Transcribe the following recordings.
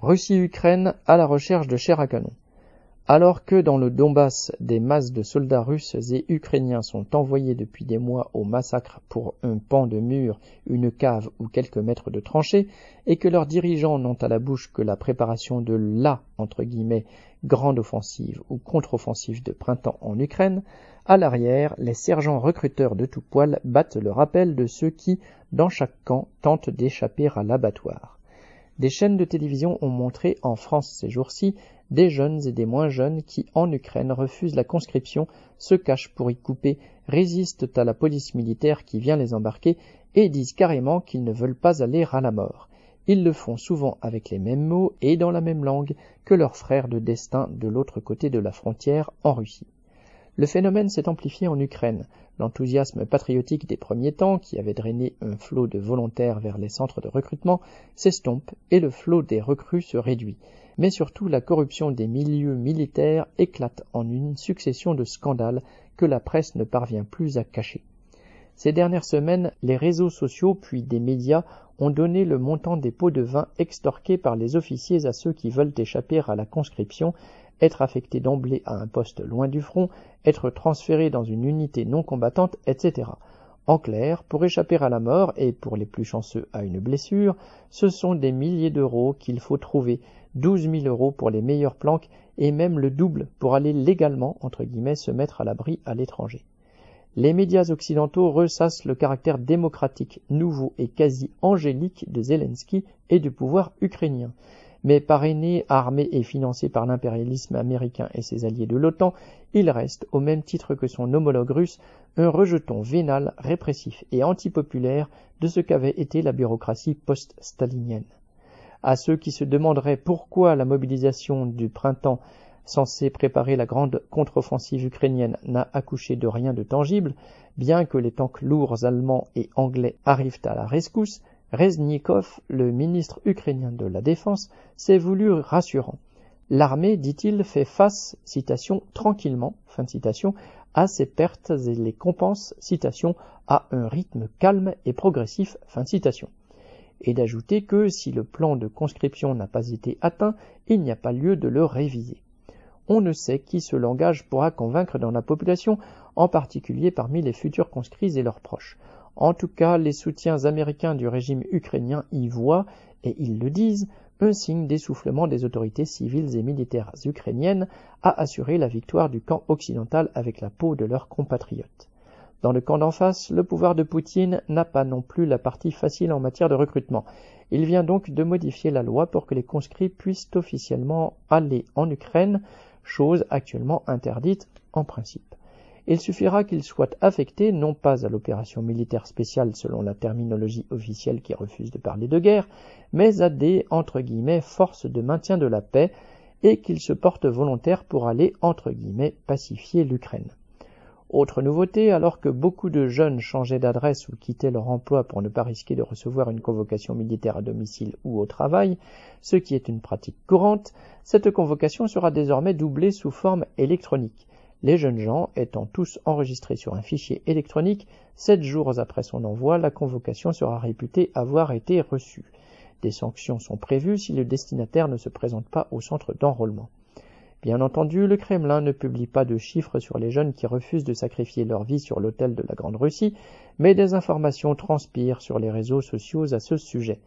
Russie-Ukraine à la recherche de chair à canon. Alors que dans le Donbass, des masses de soldats russes et ukrainiens sont envoyés depuis des mois au massacre pour un pan de mur, une cave ou quelques mètres de tranchées, et que leurs dirigeants n'ont à la bouche que la préparation de la entre guillemets grande offensive ou contre-offensive de printemps en Ukraine, à l'arrière, les sergents recruteurs de tout poil battent le rappel de ceux qui, dans chaque camp, tentent d'échapper à l'abattoir. Des chaînes de télévision ont montré en France ces jours-ci des jeunes et des moins jeunes qui, en Ukraine, refusent la conscription, se cachent pour y couper, résistent à la police militaire qui vient les embarquer et disent carrément qu'ils ne veulent pas aller à la mort. Ils le font souvent avec les mêmes mots et dans la même langue que leurs frères de destin de l'autre côté de la frontière en Russie. Le phénomène s'est amplifié en Ukraine. L'enthousiasme patriotique des premiers temps, qui avait drainé un flot de volontaires vers les centres de recrutement, s'estompe et le flot des recrues se réduit. Mais surtout, la corruption des milieux militaires éclate en une succession de scandales que la presse ne parvient plus à cacher. Ces dernières semaines, les réseaux sociaux puis des médias ont donné le montant des pots de vin extorqués par les officiers à ceux qui veulent échapper à la conscription être affecté d'emblée à un poste loin du front, être transféré dans une unité non combattante, etc. En clair, pour échapper à la mort, et pour les plus chanceux à une blessure, ce sont des milliers d'euros qu'il faut trouver, douze mille euros pour les meilleures planques, et même le double pour aller légalement, entre guillemets, se mettre à l'abri à l'étranger. Les médias occidentaux ressassent le caractère démocratique, nouveau et quasi angélique de Zelensky et du pouvoir ukrainien mais parrainé, armé et financé par l'impérialisme américain et ses alliés de l'OTAN, il reste, au même titre que son homologue russe, un rejeton vénal, répressif et antipopulaire de ce qu'avait été la bureaucratie post-stalinienne. À ceux qui se demanderaient pourquoi la mobilisation du printemps censée préparer la grande contre-offensive ukrainienne n'a accouché de rien de tangible, bien que les tanks lourds allemands et anglais arrivent à la rescousse, Reznikov, le ministre ukrainien de la Défense, s'est voulu rassurant. L'armée, dit-il, fait face, citation, tranquillement, fin de citation, à ses pertes et les compense, citation, à un rythme calme et progressif, fin de citation. Et d'ajouter que si le plan de conscription n'a pas été atteint, il n'y a pas lieu de le réviser. On ne sait qui ce langage pourra convaincre dans la population, en particulier parmi les futurs conscrits et leurs proches. En tout cas, les soutiens américains du régime ukrainien y voient, et ils le disent, un signe d'essoufflement des autorités civiles et militaires ukrainiennes à assurer la victoire du camp occidental avec la peau de leurs compatriotes. Dans le camp d'en face, le pouvoir de Poutine n'a pas non plus la partie facile en matière de recrutement. Il vient donc de modifier la loi pour que les conscrits puissent officiellement aller en Ukraine, chose actuellement interdite en principe il suffira qu'ils soient affectés non pas à l'opération militaire spéciale selon la terminologie officielle qui refuse de parler de guerre, mais à des entre guillemets forces de maintien de la paix et qu'ils se portent volontaires pour aller entre guillemets pacifier l'Ukraine. Autre nouveauté, alors que beaucoup de jeunes changeaient d'adresse ou quittaient leur emploi pour ne pas risquer de recevoir une convocation militaire à domicile ou au travail, ce qui est une pratique courante, cette convocation sera désormais doublée sous forme électronique les jeunes gens étant tous enregistrés sur un fichier électronique, sept jours après son envoi, la convocation sera réputée avoir été reçue. Des sanctions sont prévues si le destinataire ne se présente pas au centre d'enrôlement. Bien entendu, le Kremlin ne publie pas de chiffres sur les jeunes qui refusent de sacrifier leur vie sur l'autel de la Grande Russie, mais des informations transpirent sur les réseaux sociaux à ce sujet.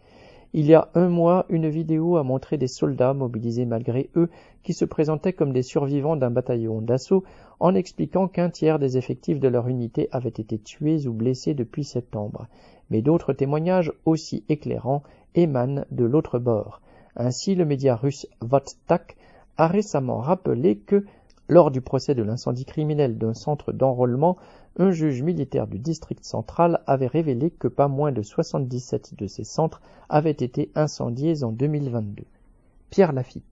Il y a un mois, une vidéo a montré des soldats mobilisés malgré eux qui se présentaient comme des survivants d'un bataillon d'assaut en expliquant qu'un tiers des effectifs de leur unité avaient été tués ou blessés depuis septembre. Mais d'autres témoignages aussi éclairants émanent de l'autre bord. Ainsi, le média russe Votstak a récemment rappelé que lors du procès de l'incendie criminel d'un centre d'enrôlement, un juge militaire du district central avait révélé que pas moins de 77 de ces centres avaient été incendiés en 2022. Pierre Lafitte